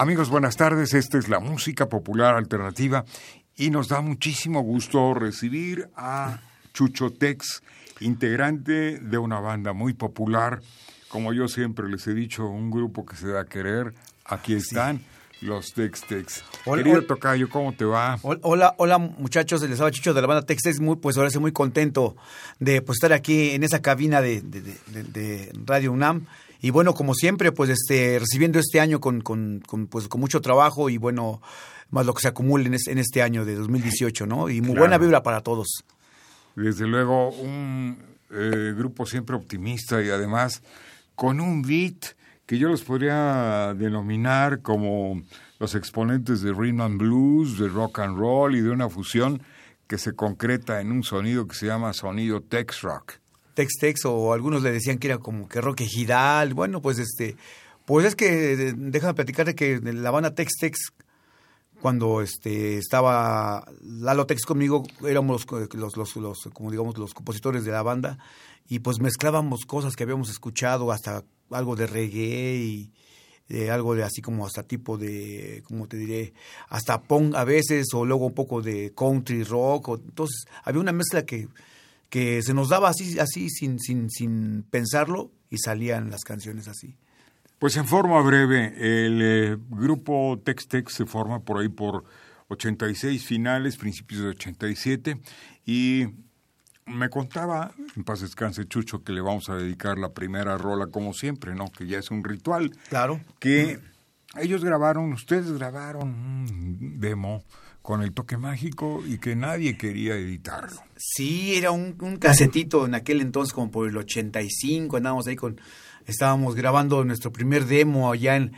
Amigos, buenas tardes. Esta es la música popular alternativa y nos da muchísimo gusto recibir a Chucho Tex, integrante de una banda muy popular. Como yo siempre les he dicho, un grupo que se da a querer. Aquí están. Los Tex Tex. Hola, Querido Tocayo, ¿cómo te va? Hola, hola muchachos, les habla Chucho de la banda Tex Tex, muy, pues ahora estoy muy contento de pues, estar aquí en esa cabina de, de Radio UNAM y bueno, como siempre, pues este, recibiendo este año con, con, pues, con mucho trabajo y bueno, más lo que se acumule en, en este año de 2018, ¿no? Y muy buena vibra para todos. Desde luego, un eh, grupo siempre optimista y además con un beat que yo los podría denominar como los exponentes de rhythm and blues, de rock and roll y de una fusión que se concreta en un sonido que se llama sonido Tex Rock. Tex-Tex o algunos le decían que era como que rock ejidal. Bueno, pues este, pues es que déjame platicarte que la banda Tex-Tex cuando este estaba Lalo Tex conmigo éramos los, los, los, como digamos los compositores de la banda y pues mezclábamos cosas que habíamos escuchado hasta algo de reggae y eh, algo de así como hasta tipo de, ¿cómo te diré? Hasta punk a veces, o luego un poco de country rock. O, entonces, había una mezcla que, que se nos daba así, así sin, sin, sin pensarlo y salían las canciones así. Pues en forma breve, el eh, grupo Tex Tex se forma por ahí por 86 finales, principios de 87, y me contaba, en paz descanse Chucho, que le vamos a dedicar la primera rola como siempre, ¿no? Que ya es un ritual. Claro. Que ellos grabaron, ustedes grabaron un demo con el toque mágico y que nadie quería editarlo. Sí, era un, un casetito en aquel entonces, como por el 85, andábamos ahí con, estábamos grabando nuestro primer demo allá en,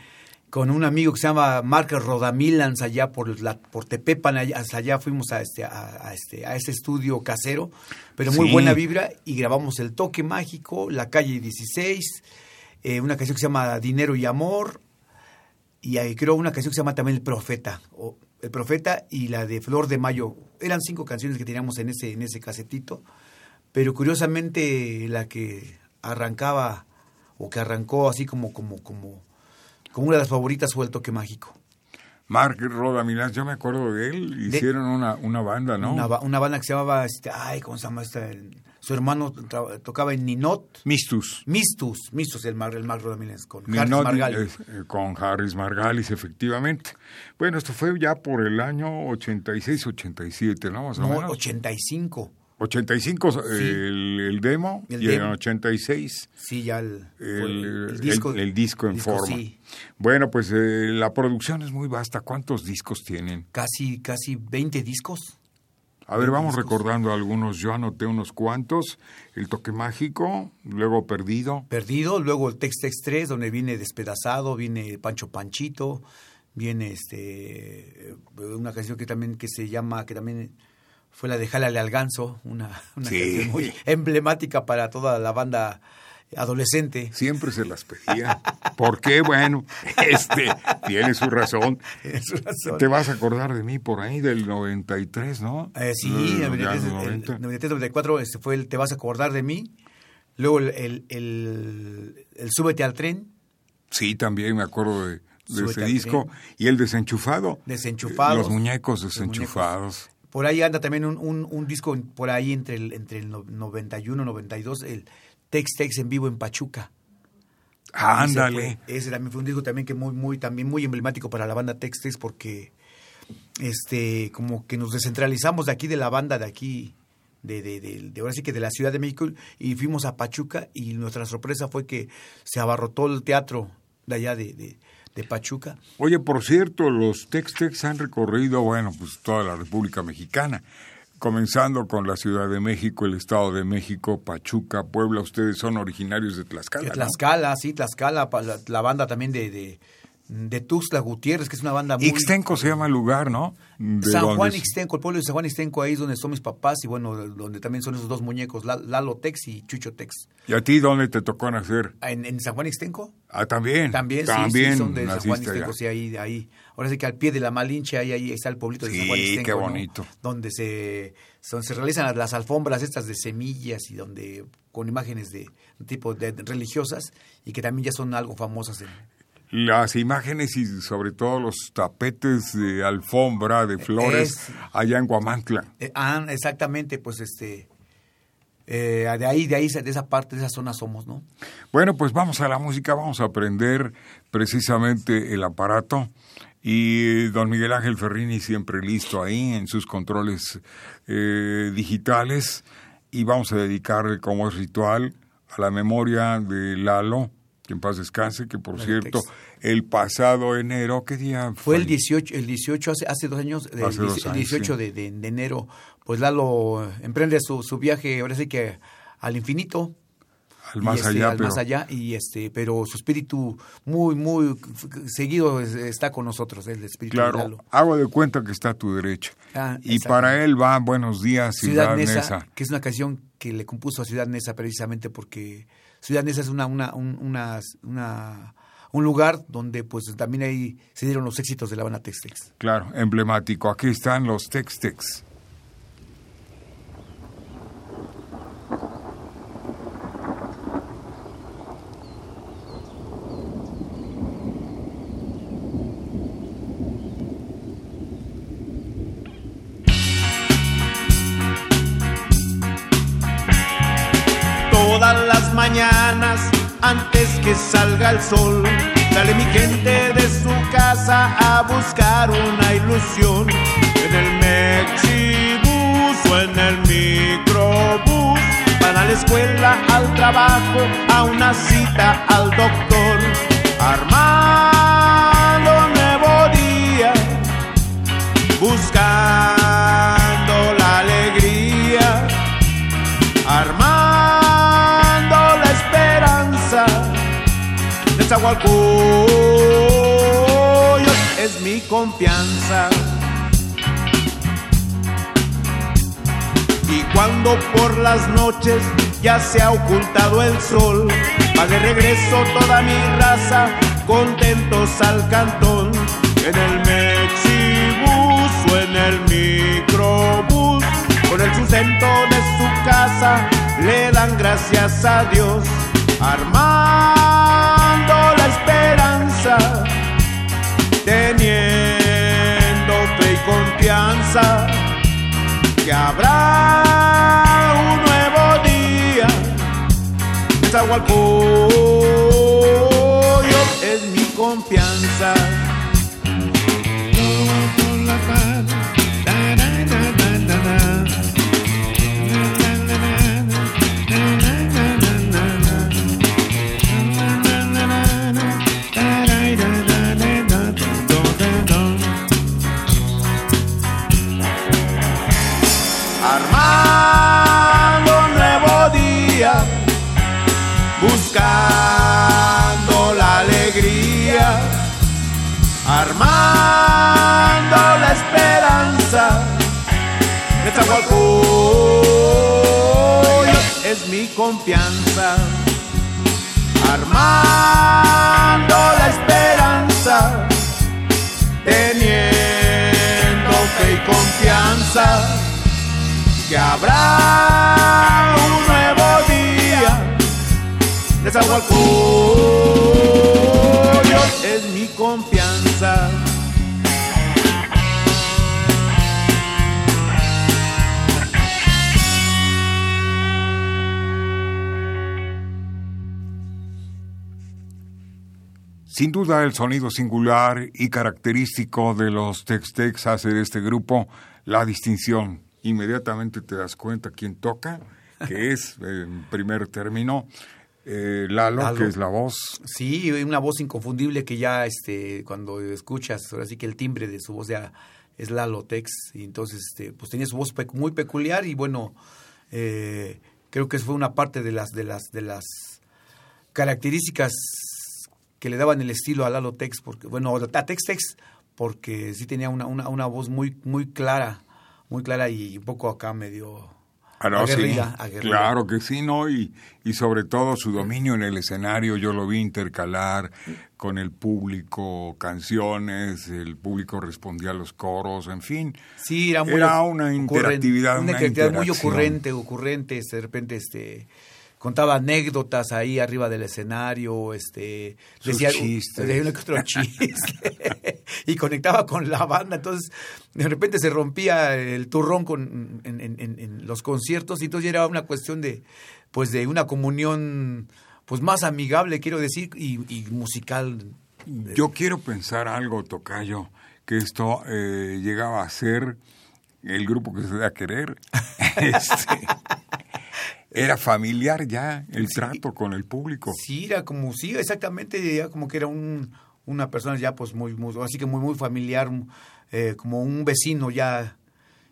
con un amigo que se llama Mark Rodamilans allá por la por Tepepan hasta allá fuimos a este a, este a este estudio casero pero muy buena vibra y grabamos el toque mágico la calle 16 eh, una canción que se llama Dinero y Amor y ahí creo una canción que se llama también El Profeta o, el Profeta y la de Flor de Mayo. Eran cinco canciones que teníamos en ese, en ese casetito, pero curiosamente la que arrancaba o que arrancó así como, como, como, como una de las favoritas fue el toque mágico. Mark Roda Milán, yo me acuerdo de él, hicieron una, una banda, ¿no? Una, una, banda que se llamaba, este, ay, ¿cómo se llama esta? Su hermano tocaba en Ninot. Mistus. Mistus, Mistus, el Mar, el Mar Rodamilens, con Harris Margalis. Eh, con Harris Margalis, efectivamente. Bueno, esto fue ya por el año 86-87, ¿no? Más o no, 85. 85 el, el, demo y en 86 sí ya el, el, disco, el, disco en forma bueno pues eh, la producción es muy vasta cuántos discos tienen casi casi 20 discos a ver, vamos recordando algunos. Yo anoté unos cuantos. El toque mágico, luego Perdido. Perdido, luego el Tex Tex 3, donde viene Despedazado, viene Pancho Panchito, viene este una canción que también que se llama, que también fue la de Jálale al Ganso, una, una canción muy emblemática para toda la banda adolescente. Siempre se las pedía. ¿Por qué? Bueno, este tiene su razón. Te vas a acordar de mí por ahí del 93, ¿no? Eh, sí, el 93-94 este fue el Te vas a acordar de mí. Luego el, el, el, Súbete al tren. Sí, también me acuerdo de, ese disco. Y el Desenchufado. Desenchufados. Los muñecos desenchufados. Por ahí anda también un, un, un, disco por ahí entre el, entre el 91 y 92, el Tex Tex en vivo en Pachuca. Ándale. Ese también fue un disco también que muy, muy, también muy emblemático para la banda Tex Tex porque este, como que nos descentralizamos de aquí de la banda de aquí, de, de, de, ahora sí que de la Ciudad de México, y fuimos a Pachuca y nuestra sorpresa fue que se abarrotó el teatro de allá de, de Pachuca. Oye, por cierto, los Tex-Tex han recorrido, bueno, pues toda la República Mexicana comenzando con la Ciudad de México, el Estado de México, Pachuca, Puebla. Ustedes son originarios de Tlaxcala. De Tlaxcala, sí, Tlaxcala, la, la, banda también de, de, de Tuxtla Gutiérrez, que es una banda muy... Ixtenco se llama el lugar, ¿no? De San Juan Ixtenco, el pueblo de San Juan Ixtenco, ahí es donde son mis papás y bueno, donde también son esos dos muñecos, Lalo Tex y Chucho Tex. ¿Y a ti dónde te tocó nacer? ¿En, en San Juan Ixtenco? Ah, también. También, también sí, son de San Juan Ixtenco, sí, ahí, ahí. Ahora sí que al pie de la Malinche, ahí, ahí está el pueblito de sí, San Juan Ixtenco. qué bonito. ¿no? Donde se, donde se realizan las alfombras estas de semillas y donde con imágenes de tipo de, religiosas y que también ya son algo famosas en, las imágenes y sobre todo los tapetes de alfombra de flores Es- allá en Guamantla. Eh, ah, exactamente, pues este, eh, de ahí, de ahí, de esa parte, de esa zona somos, ¿no? Bueno, pues vamos a la música, vamos a aprender precisamente el aparato. Y don Miguel Ángel Ferrini siempre listo ahí en sus controles eh, digitales. Y vamos a dedicarle como es ritual a la memoria de Lalo, que en paz descanse, que por cierto, el pasado enero, ¿qué día Fue el 18, el 18 hace, hace dos años, el, dos el años, 18 sí. de, de- de enero, pues Lalo emprende su, su viaje, ahora sí que al infinito. Al más este, allá, al pero más allá, y este, pero su espíritu muy, muy seguido es- está con nosotros, el espíritu de claro, Lalo. hago de cuenta que está a tu derecha. Ah, y para él va Buenos días, Ciudad Ciudad, Neza, Neza. que es una canción que le compuso a Ciudad Neza precisamente porque Ciudad Neza es una, una, un, una, una- un lugar donde pues también ahí se dieron los éxitos de la banda Tex-Tex. Claro, emblemático. Aquí están los Tex-Tex. Las mañanas antes que salga el sol, sale mi gente de su casa a buscar una ilusión. En el Mexibus o en el microbús, van a la escuela, al trabajo, a una cita al doctor. Armando es mi confianza. Y cuando por las noches ya se ha ocultado el sol, va de regreso toda mi raza, contentos al cantón, en el Mexibus o en el microbús, con el sustento de su casa, le dan gracias a Dios, armando teniendo fe y confianza que habrá un nuevo día. Zahualcoyot es mi confianza. Buscando la alegría, armando la esperanza. de Zahualcoyot es mi confianza, armando la esperanza, teniendo fe y confianza que habrá es mi confianza. Sin duda el sonido singular y característico de los Tex-Tex hace de este grupo la distinción. Inmediatamente te das cuenta quién toca, que es, en primer término, Eh, Lalo, Lalo. que es la voz. Sí, una voz inconfundible que ya este cuando escuchas, ahora sí que el timbre de su voz ya es Lalo Tex, y entonces este, pues tenía su voz muy peculiar y bueno, eh, creo que fue una parte de las de las de las características que le daban el estilo a Lalo Tex, porque bueno, a Tex Tex, porque sí tenía una, una, una voz muy muy clara, muy clara y un poco acá medio Ah, no, sí. Claro que sí, ¿no? Y, y sobre todo su dominio en el escenario, yo lo vi intercalar con el público, canciones, el público respondía a los coros, en fin. Sí, era muy Era una interactividad, una una interactividad muy ocurrente, ocurrente, este, de repente este contaba anécdotas ahí arriba del escenario, este Sus decía chistes. decía que otro chiste y conectaba con la banda, entonces de repente se rompía el turrón con en, en- en- en los conciertos y entonces era una cuestión de pues de una comunión pues más amigable quiero decir y, y musical Yo quiero pensar algo, Tocayo, que esto eh, llegaba a ser el grupo que se da a querer. Este, era familiar ya el trato con el público. Sí, era como, sí, exactamente, ya como que era un, una persona ya pues muy, muy así que muy, muy familiar, eh, como un vecino ya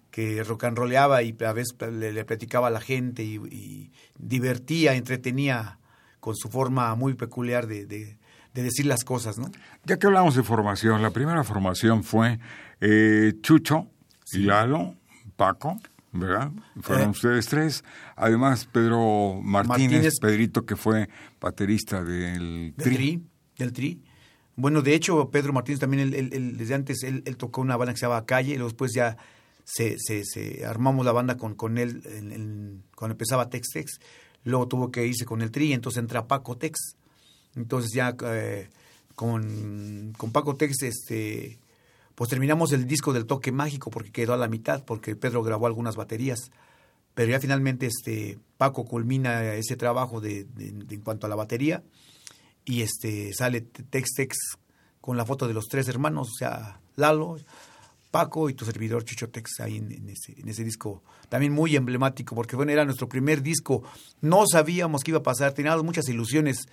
que rock and rollaba y a veces le, le platicaba a la gente y, y divertía, entretenía con su forma muy peculiar de, de, de decir las cosas, ¿no? Ya que hablamos de formación, la primera formación fue eh, Chucho, Lalo, Paco, ¿verdad? Fueron Eh. ustedes tres. Además, Pedro Martínez, Martínez. Pedrito, que fue baterista del Del Tri. tri. del tri. Bueno, de hecho, Pedro Martínez también, él, él- él- desde antes, él, tocó una banda que se llamaba Calle, y luego después ya se, se, se armamos la banda con, con él en- en- cuando empezaba Tex Tex. Luego tuvo que irse con el tri, entonces entra Paco Tex. Entonces ya eh, con, con Paco Tex, este, pues terminamos el disco del toque mágico porque quedó a la mitad, porque Pedro grabó algunas baterías. Pero ya finalmente este Paco culmina ese trabajo de, en cuanto a la batería y este sale Tex Tex con la foto de los tres hermanos, o sea, Lalo, Paco y tu servidor Chucho Tex ahí en, en ese, en ese disco. También muy emblemático, porque bueno, era nuestro primer disco. No sabíamos qué iba a pasar, teníamos muchas ilusiones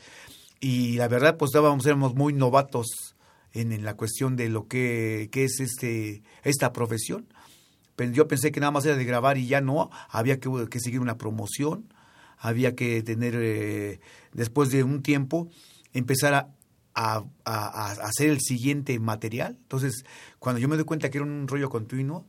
y la verdad, pues estábamos, éramos muy novatos en, la cuestión de lo que, que es este esta profesión. Yo pensé que nada más era de grabar y ya no, había que, que seguir una promoción, había que tener, eh, después de un tiempo, empezar a, a- a- hacer el siguiente material. Entonces, cuando yo me doy cuenta que era un rollo continuo,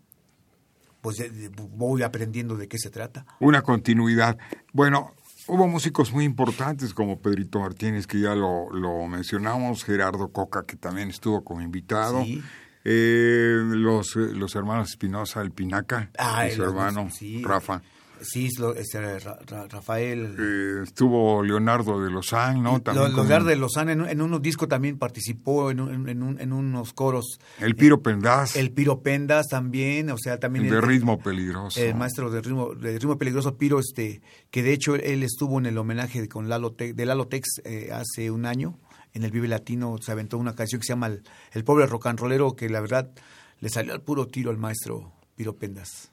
pues eh, voy aprendiendo de qué se trata. Una continuidad. Bueno, hubo músicos muy importantes como Pedrito Martínez, que ya lo, lo mencionamos, Gerardo Coca, que también estuvo como invitado. Sí. Eh, los, los hermanos Espinosa, el Pinaca, Ah, y su hermano sí. Rafa. Sí, lo- este, Ra- Ra- Rafael. Eh, estuvo Leonardo de Lozán, ¿no? También Leonardo de Lozano en, en unos discos también participó en, un- en, un- en unos coros. El Piro Pendaz, El Piro Pendas también, o sea, también de el, ritmo peligroso. el maestro de ritmo, de ritmo peligroso Piro, este, que de hecho él estuvo en el homenaje de, con Lalo Te- de Lalo Tex eh, hace un año en el Vive Latino, se aventó una canción que se llama El, el pobre rock and rollero, que la verdad le salió al puro tiro al maestro Piro Pendas.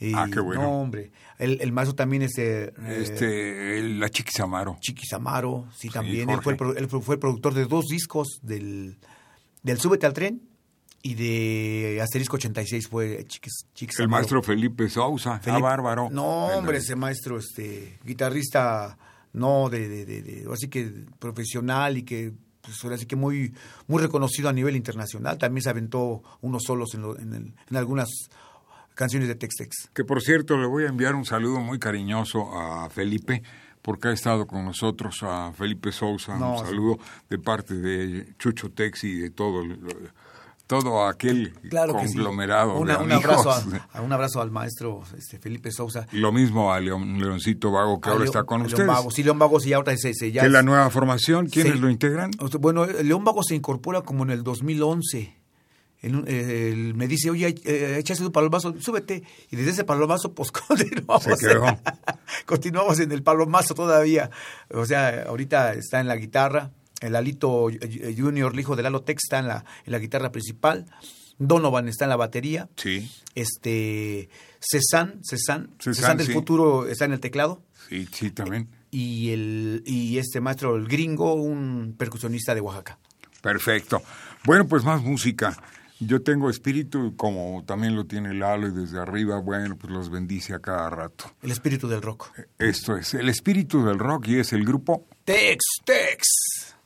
Y, Ah, qué bueno. No, hombre. El, el maestro también es eh, Este, la Chiquis-Amaro. Chiquis Amaro, sí, también. Jorge. él, fue el, él fue el productor de dos discos del, del Súbete al Tren y de Asterisco 86 fue Chiquis, Chiquis El maestro Felipe Sousa, Felipe- ah, bárbaro. No, hombre, ese maestro, este, guitarrista, no, de, de, de, de- así que profesional y que, pues, ahora sí que muy, muy reconocido a nivel internacional. También se aventó unos solos en, lo- en, el- en algunas canciones de Tex-Tex. Que por cierto, le voy a enviar un saludo muy cariñoso a Felipe, porque ha estado con nosotros, a Felipe Sousa, No, un sí. saludo de parte de Chucho Tex y de todo el- todo aquel Claro que sí. conglomerado Una- de un, abrazo a, a- un abrazo al maestro este, Felipe Sousa. Lo mismo a Leon- Leoncito Vago, que A ahora está con a León ustedes. Vago. Sí, León Vago, sí, ahora se, se- ya es es- la nueva formación, ¿quiénes Sí. lo integran? Bueno, León Vago se incorpora como en el 2011. En un- eh, él me dice, oye, eh, tu palomazo, súbete. Y desde ese palomazo, pues continuamos. Se quedó. continuamos en el palomazo todavía. O sea, ahorita está en la guitarra. El Alito Junior, el hijo de Lalo Tex, está en la, en la guitarra principal. Donovan está en la batería. Sí, Este, Cezanne, Cezanne, Cezanne, Cezanne del sí. futuro está en el teclado. sí, sí, también. y, el, y este maestro, el gringo, un percusionista de Oaxaca. Perfecto. Bueno, pues más música. Yo tengo espíritu, como también lo tiene Lalo, y desde arriba, bueno, pues los bendice a cada rato. El espíritu del rock. Esto es el espíritu del rock y es el grupo Tex Tex.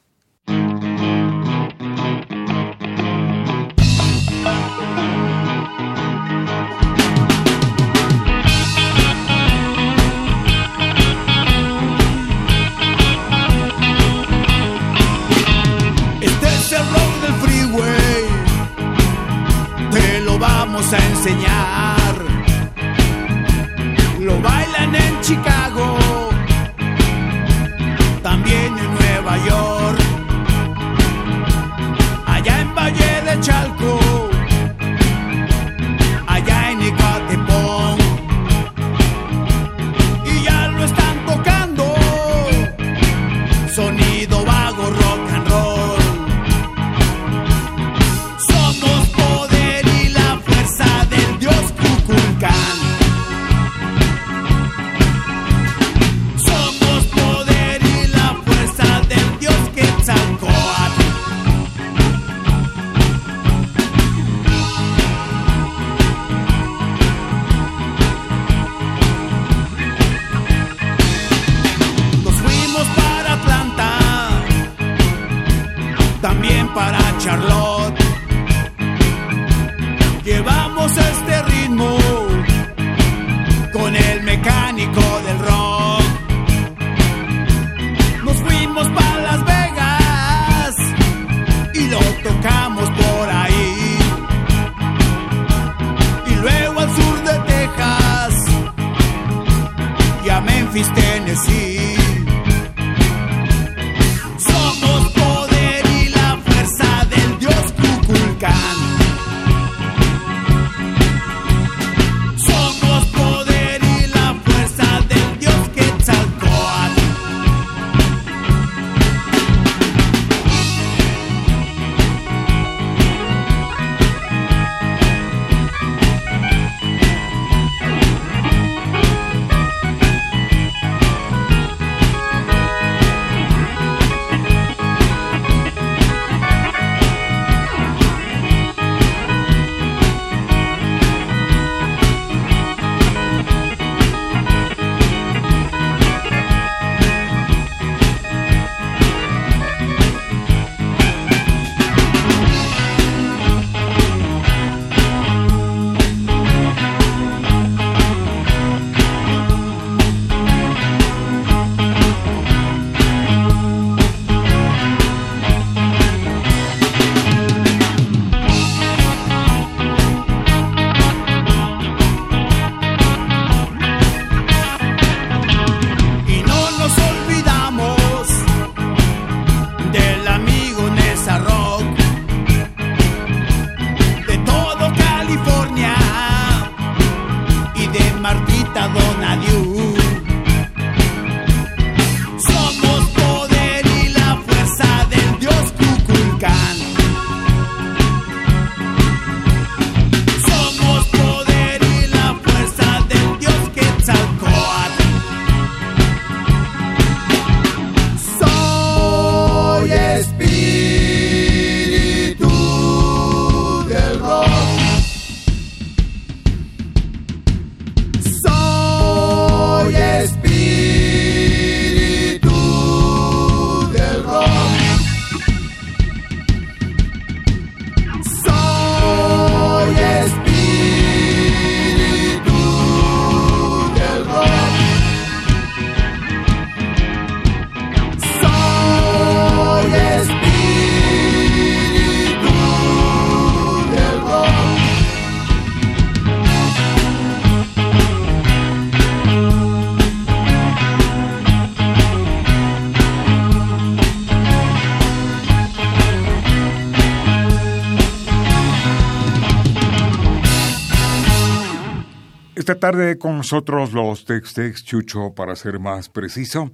Esta tarde con nosotros los Tex Tex Chucho, para ser más preciso.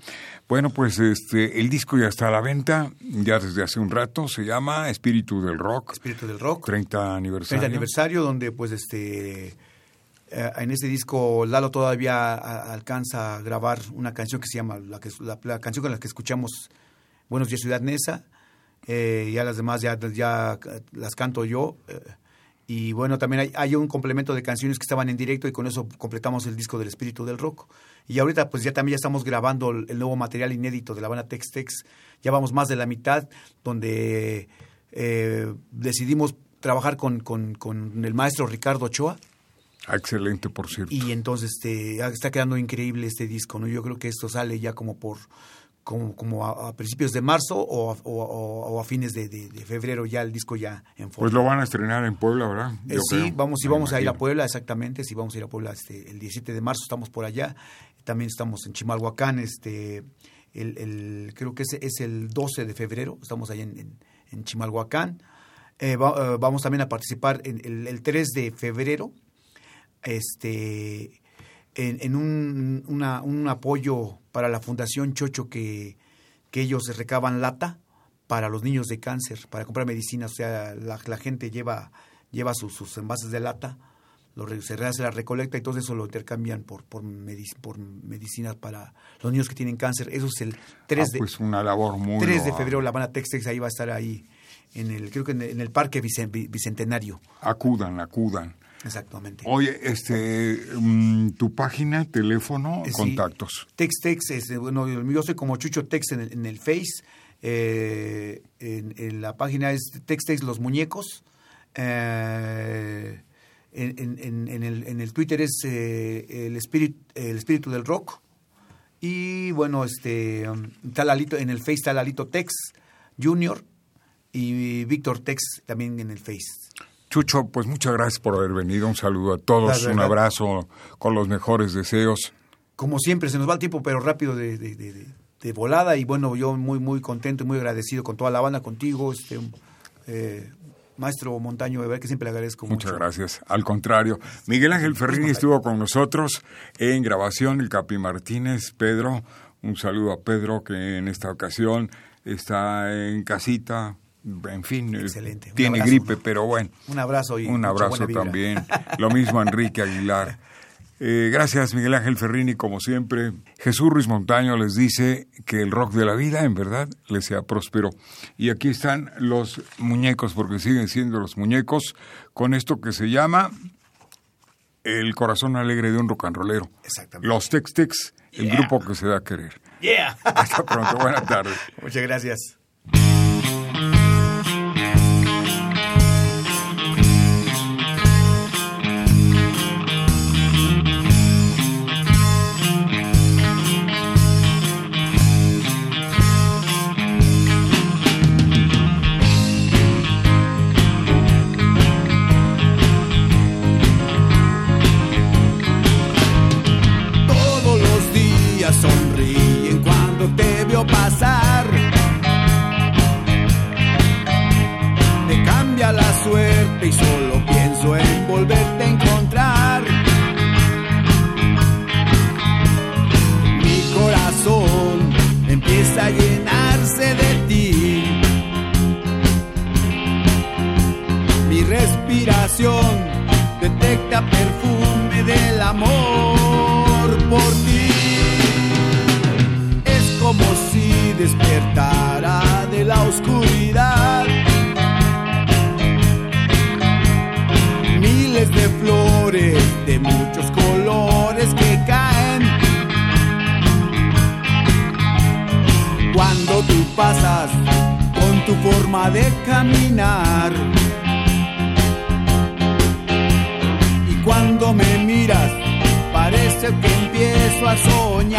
Bueno, pues este el disco ya está a la venta, ya desde hace un rato, se llama Espíritu del Rock. Espíritu del rock. 30 aniversario. 30 aniversario donde pues este Eh, en este disco Lalo todavía a- alcanza a grabar una canción que se llama, la, que, la, la canción con la que escuchamos Buenos días Ciudad Neza, eh, ya las demás ya, ya las canto yo. eh, y bueno, también hay, hay un complemento de canciones que estaban en directo y con eso completamos el disco del espíritu del rock. Y ahorita pues ya también ya estamos grabando el, el nuevo material inédito de la banda Tex Tex. Ya vamos más de la mitad, donde eh, decidimos trabajar con, con, con el maestro Ricardo Ochoa. Ah, Excelente, por cierto. Y entonces este, está quedando increíble este disco, ¿no? Yo creo que esto sale ya como por como, como a, a principios de marzo o a, o, o- o a fines de, de- de febrero ya el disco ya en forma. Pues lo van a estrenar en Puebla, ¿verdad? Eh, sí, creo, vamos, sí vamos a ir a. Puebla, exactamente, sí vamos a ir a Puebla este, el 17 de marzo, estamos por allá, también estamos en Chimalhuacán, este, el, el- creo que es, es el 12 de febrero, estamos allá en, en, en Chimalhuacán, Eh, va- eh, vamos también a participar en el, el 3 de febrero, este, en, en un, una- un apoyo para la Fundación Chocho que, que ellos recaban lata para los niños de cáncer, para comprar medicinas. O sea, la, la gente lleva, lleva sus, sus envases de lata, lo, se hace la recolecta y todo eso lo intercambian por, por, medic- por medicinas para los niños que tienen cáncer. Eso es el 3 Ah, de, pues una labor muy 3 de febrero. La banda Tex Tex ahí va a estar ahí, en el, creo que en el, en el Parque Bicentenario. Acudan, acudan. Exactamente. Oye, este, mm, tu página, teléfono, Eh, sí. contactos. Tex Tex, es, eh, bueno, yo soy como Chucho Tex en el, en el Face. eh, en, en la página es Tex Tex Los Muñecos. eh, en, en- el, en el Twitter es eh, el, espíritu, el espíritu del rock. Y bueno, este um, está Lalito, en el Face está Lalito Tex Junior y Víctor Tex también en el Face. Chucho, pues muchas gracias por haber venido. Un saludo a todos, un abrazo con los mejores deseos. como siempre, se nos va el tiempo, pero rápido de, de- de- de- de volada. Y bueno, yo muy, muy contento y muy agradecido con toda la banda, contigo, este eh, maestro Montaño, de verdad que siempre le agradezco Muchas mucho. gracias. Al contrario, Miguel Ángel Ferrini estuvo con nosotros en grabación, el Capi Martínez, Pedro. Un saludo a Pedro que en esta ocasión está en casita. En fin, eh, Excelente. Tiene abrazo, gripe, ¿no? pero bueno. Un abrazo y Un abrazo también. Lo mismo a Enrique Aguilar. Eh, gracias, Miguel Ángel Ferrini, como siempre. Jesús Ruiz Montaño les dice que el rock de la vida, en verdad, les sea próspero. Y aquí están los muñecos, porque siguen siendo los muñecos, con esto que se llama El corazón alegre de un rock and rollero. Exactamente. Los Tex Tex, el grupo que se da a querer. Yeah. Hasta pronto, buena tarde. Muchas gracias. Pasas con tu forma de caminar. Y cuando me miras, parece que empiezo a soñarte.